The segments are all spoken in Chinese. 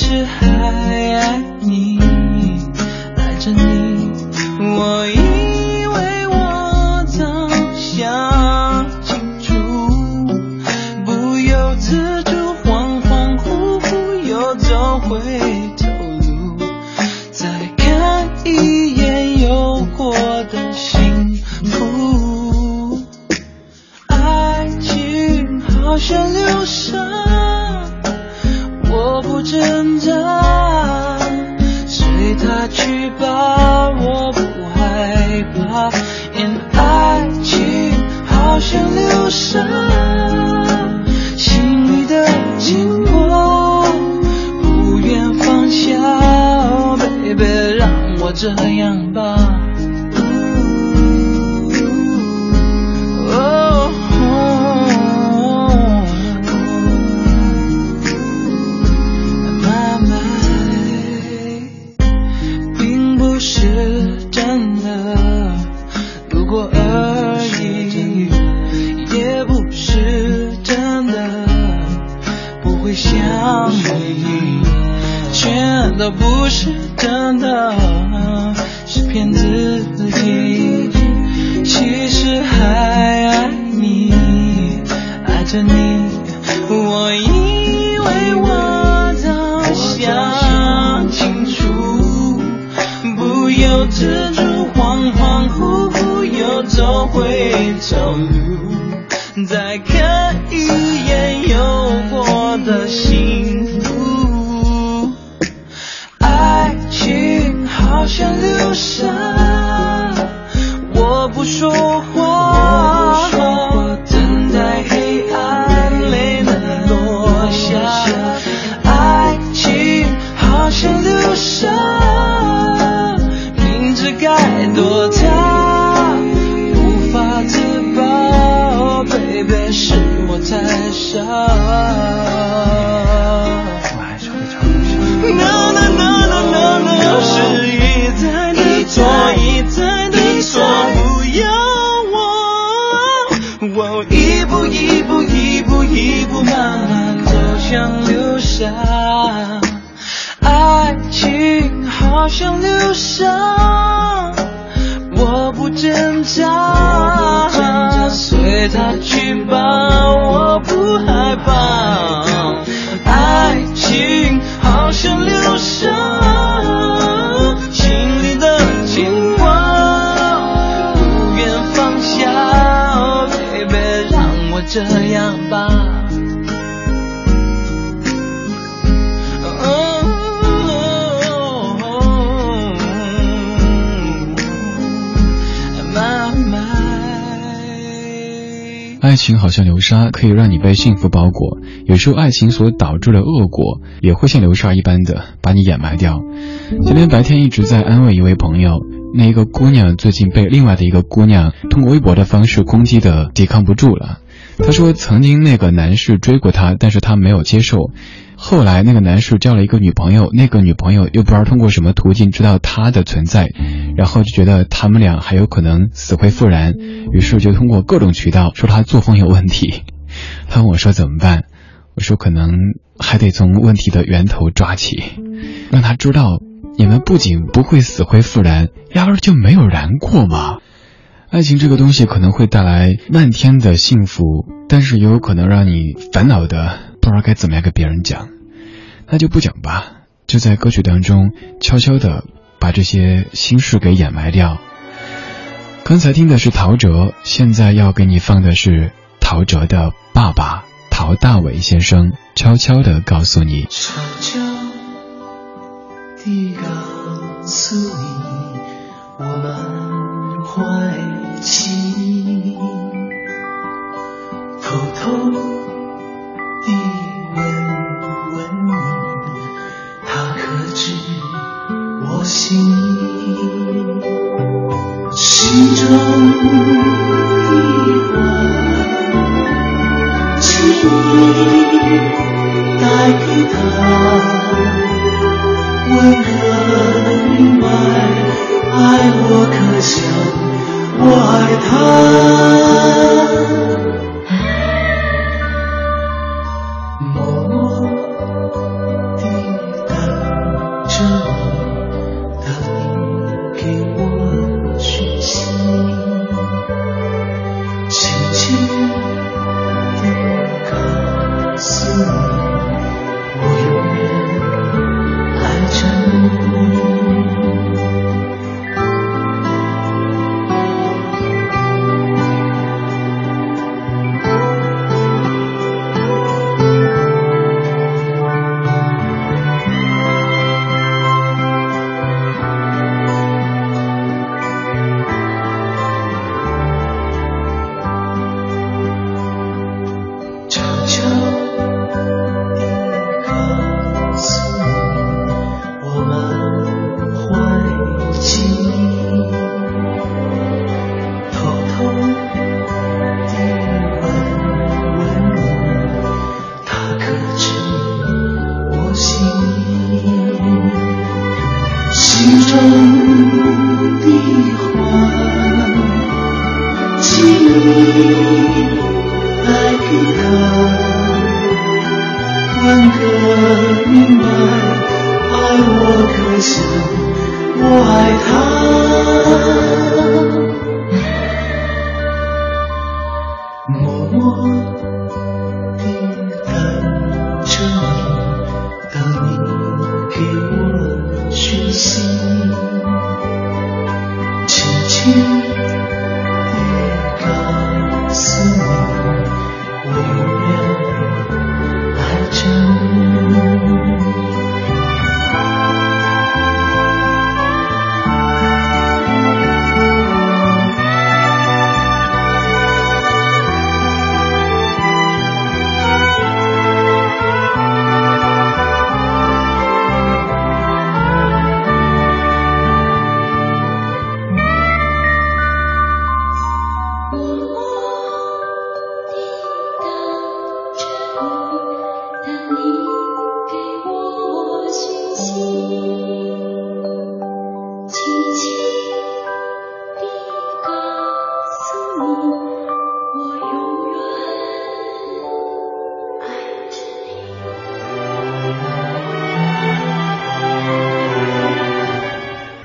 是海。这样吧。爱情好像流沙，可以让你被幸福包裹。有时候，爱情所导致的恶果，也会像流沙一般的把你掩埋掉。今天白天一直在安慰一位朋友，那一个姑娘最近被另外的一个姑娘通过微博的方式攻击的抵抗不住了。他说，曾经那个男士追过她，但是她没有接受。后来那个男士交了一个女朋友，那个女朋友又不知道通过什么途径知道他的存在，然后就觉得他们俩还有可能死灰复燃，于是就通过各种渠道说他作风有问题。他问我说怎么办？我说可能还得从问题的源头抓起，让他知道你们不仅不会死灰复燃，压根就没有燃过嘛。爱情这个东西可能会带来漫天的幸福，但是也有可能让你烦恼的不知道该怎么样跟别人讲。那就不讲吧，就在歌曲当中悄悄的把这些心事给掩埋掉。刚才听的是陶喆，现在要给你放的是陶喆的爸爸陶大伟先生，悄悄地告诉你。悄悄地告诉你，我满怀心，偷偷地问问你，他可知我心意？心中的话，请你。带给他，问个明白，爱我可像我爱他。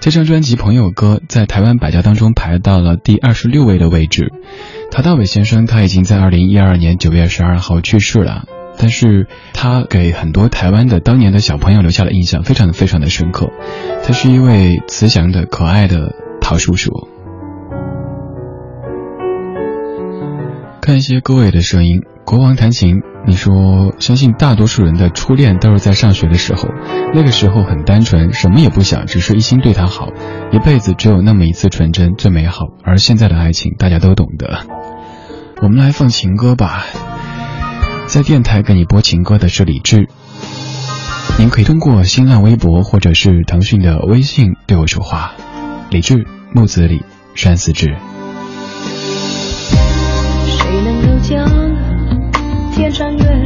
这张专辑《朋友歌》在台湾百家当中排到了第二十六位的位置。陶大伟先生他已经在二零一二年九月十二号去世了，但是他给很多台湾的当年的小朋友留下的印象非常的非常的深刻。他是一位慈祥的可爱的陶叔叔。看一些各位的声音，国王弹琴。你说，相信大多数人的初恋都是在上学的时候，那个时候很单纯，什么也不想，只是一心对他好，一辈子只有那么一次纯真，最美好。而现在的爱情，大家都懂得。我们来放情歌吧，在电台给你播情歌的是李志，您可以通过新浪微博或者是腾讯的微信对我说话。李志，木子李，山寺志。谁能够将？天上月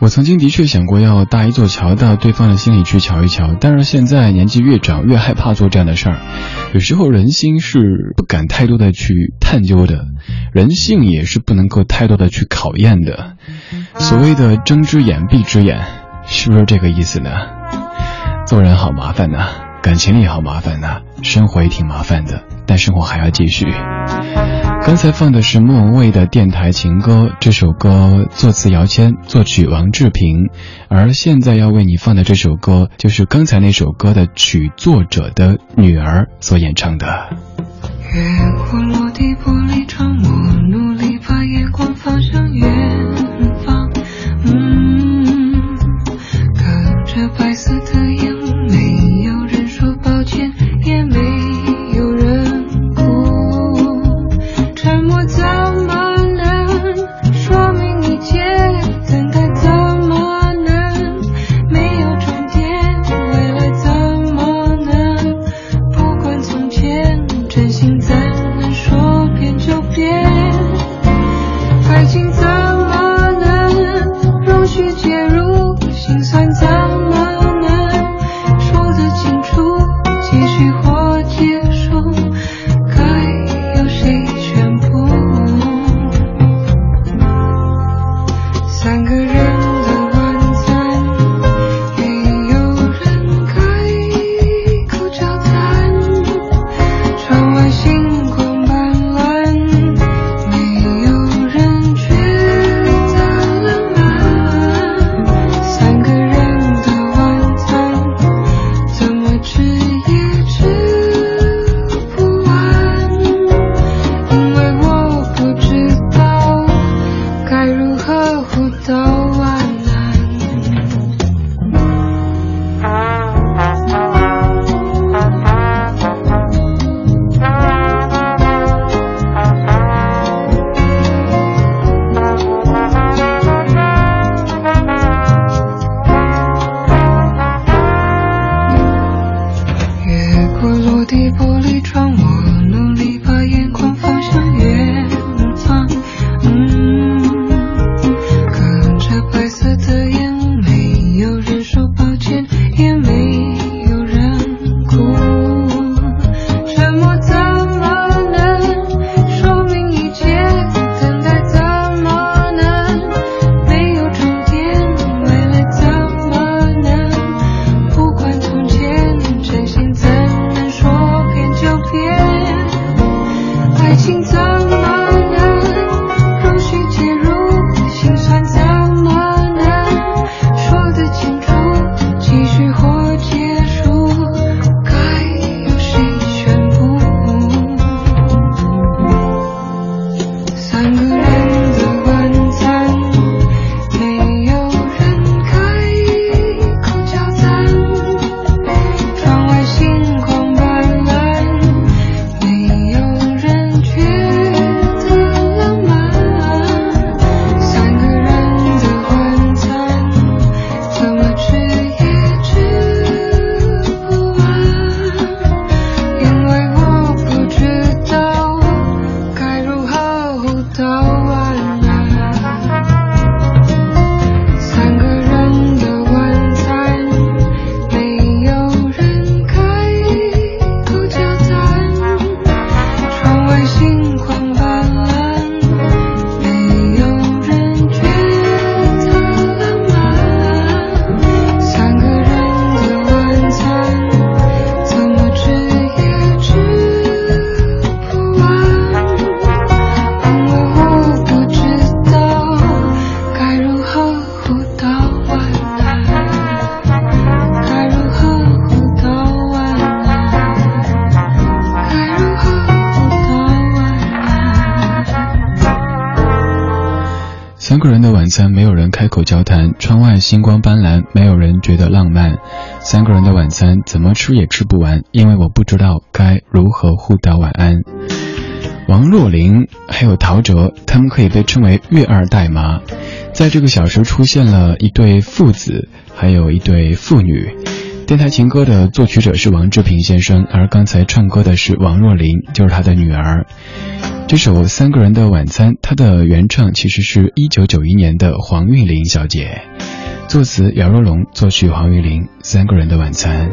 我曾经的确想过要搭一座桥到对方的心里去瞧一瞧，但是现在年纪越长越害怕做这样的事儿。有时候人心是不敢太多的去探究的，人性也是不能够太多的去考验的。所谓的睁只眼闭只眼，是不是这个意思呢？做人好麻烦呐、感情里好麻烦呐、生活也挺麻烦的，但生活还要继续。刚才放的是莫文蔚的电台情歌，这首歌作词姚谦，作曲王志平，而现在要为你放的这首歌，就是刚才那首歌的曲作者的女儿所演唱的。月光落地玻璃窗，星光斑斓，没有人觉得浪漫。三个人的晚餐，怎么吃也吃不完，因为我不知道该如何互道晚安。王若琳还有陶喆，他们可以被称为粤二代吗？在这个小时出现了一对父子，还有一对父女。电台情歌的作曲者是王志平先生，而刚才唱歌的是王若琳，就是他的女儿。这首《三个人的晚餐》，它的原唱其实是一九九一年的黄韵玲小姐，作词姚若龙，作曲黄韵玲，《三个人的晚餐》。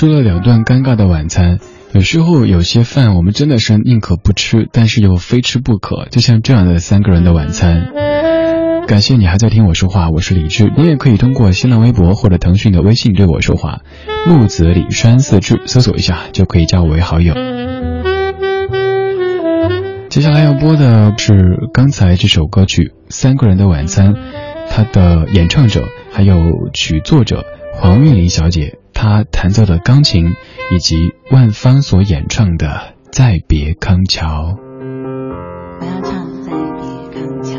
吃了两顿尴尬的晚餐，有时候有些饭我们真的是宁可不吃，但是又非吃不可，就像这样的三个人的晚餐。感谢你还在听我说话，我是李志，你也可以通过新浪微博或者腾讯的微信对我说话，木子李山四志，搜索一下就可以加我为好友。接下来要播的是刚才这首歌曲《三个人的晚餐》，它的演唱者还有曲作者黄韵玲小姐，他弹奏的钢琴，以及万芳所演唱的《再别康桥》。我要唱《再别康桥》。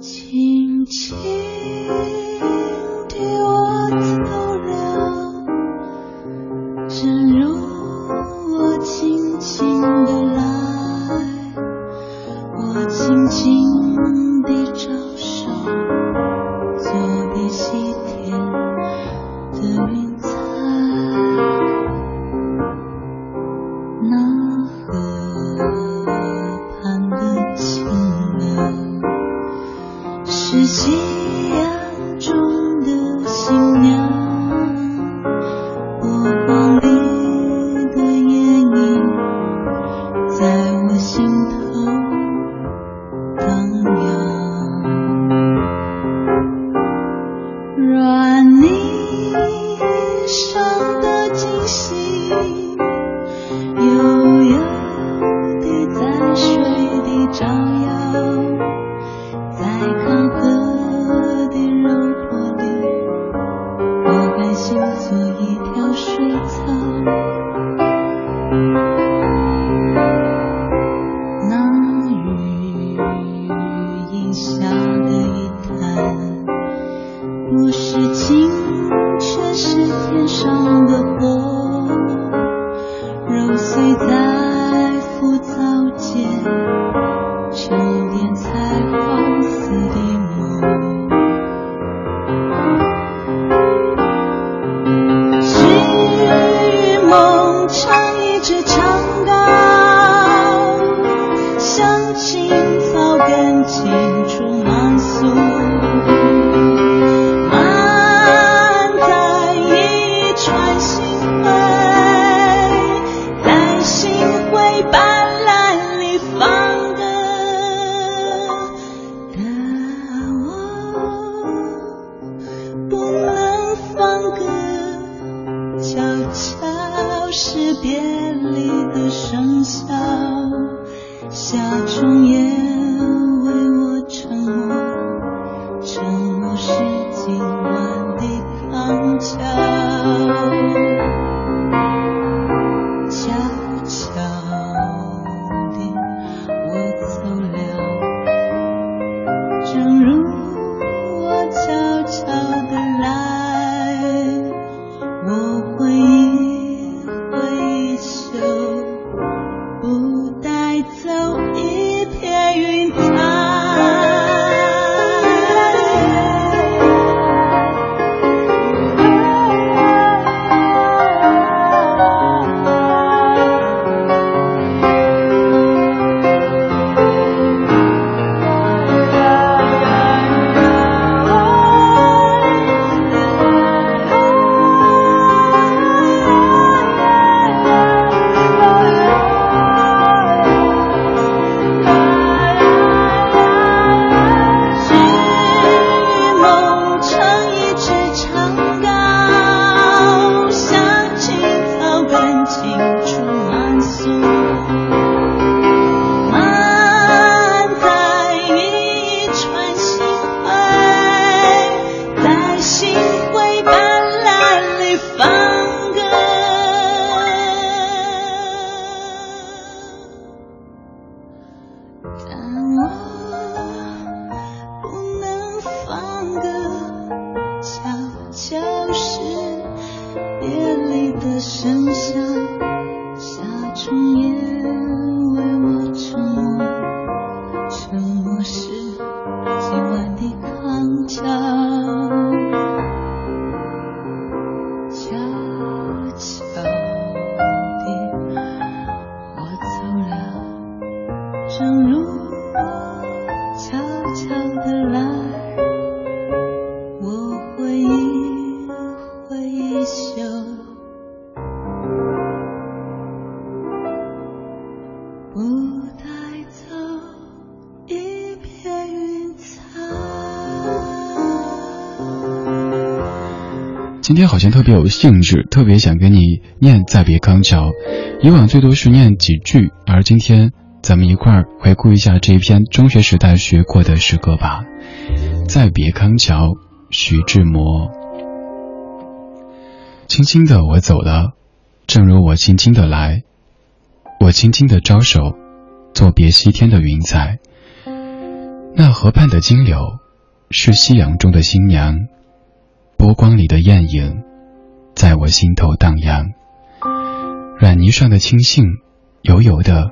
轻轻地我走了，正如。轻轻的来，我轻轻。假装也今天好像特别有兴致特别想跟你念再别康桥。以往最多是念几句而今天咱们一块儿回顾一下这一篇中学时代学过的诗歌吧。再别康桥徐志摩。轻轻的我走了正如我轻轻的来我轻轻的招手作别西天的云彩。那河畔的金柳是夕阳中的新娘。波光里的艳影，在我心头荡漾。软泥上的青荇，油油的，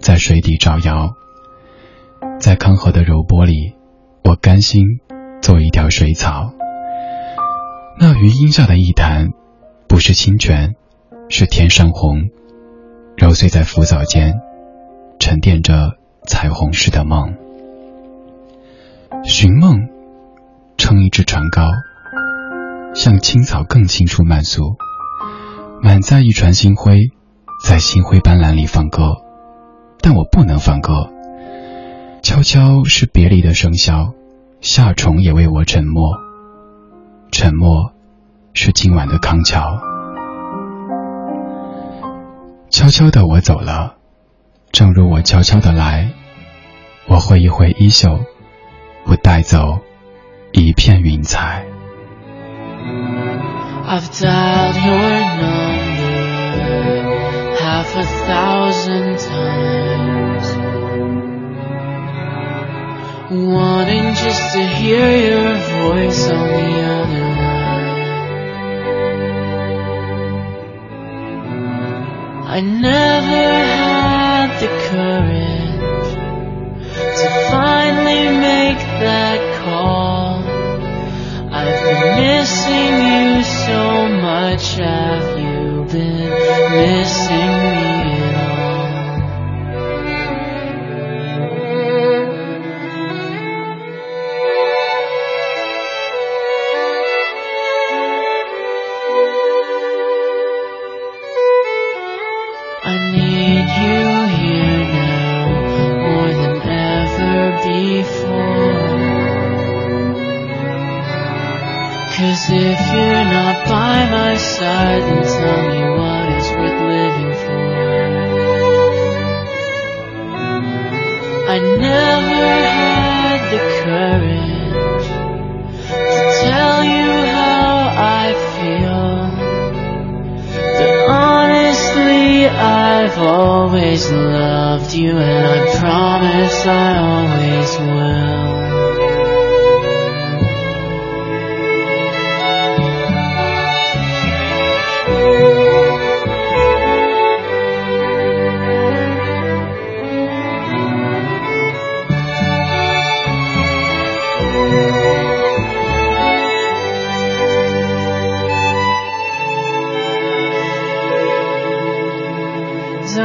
在水底招摇。在康河的柔波里，我甘心做一条水草。那余荫下的一潭，不是清泉，是天上虹，揉碎在浮藻间，沉淀着彩虹似的梦。寻梦，撑一只船篙，像青草更青处漫溯，满载一船星辉，在星辉斑斓里放歌，但我不能放歌。悄悄是别离的笙箫，夏虫也为我沉默。沉默，是今晚的康桥。悄悄的我走了，正如我悄悄的来。我挥一挥衣袖，不带走一片云彩。I've dialed your number half a thousand times, wanting just to hear your voice on the other line. I never had the courage to finally make that call. I've been missing much. Have you been missing me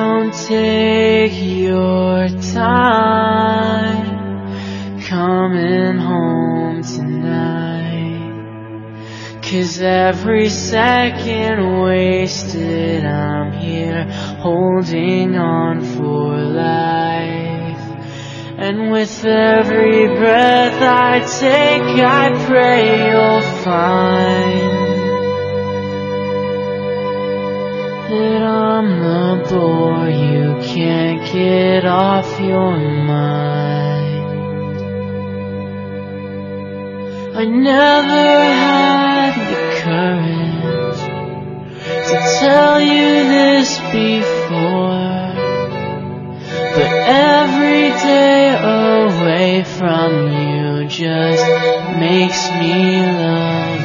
Don't take your time coming home tonight. Cause every second wasted, I'm here holding on for life. And with every breath I take, I pray you'll find that I'm the bore you can't get off your mind. I never had the courage to tell you this before, but every day away from you just makes me love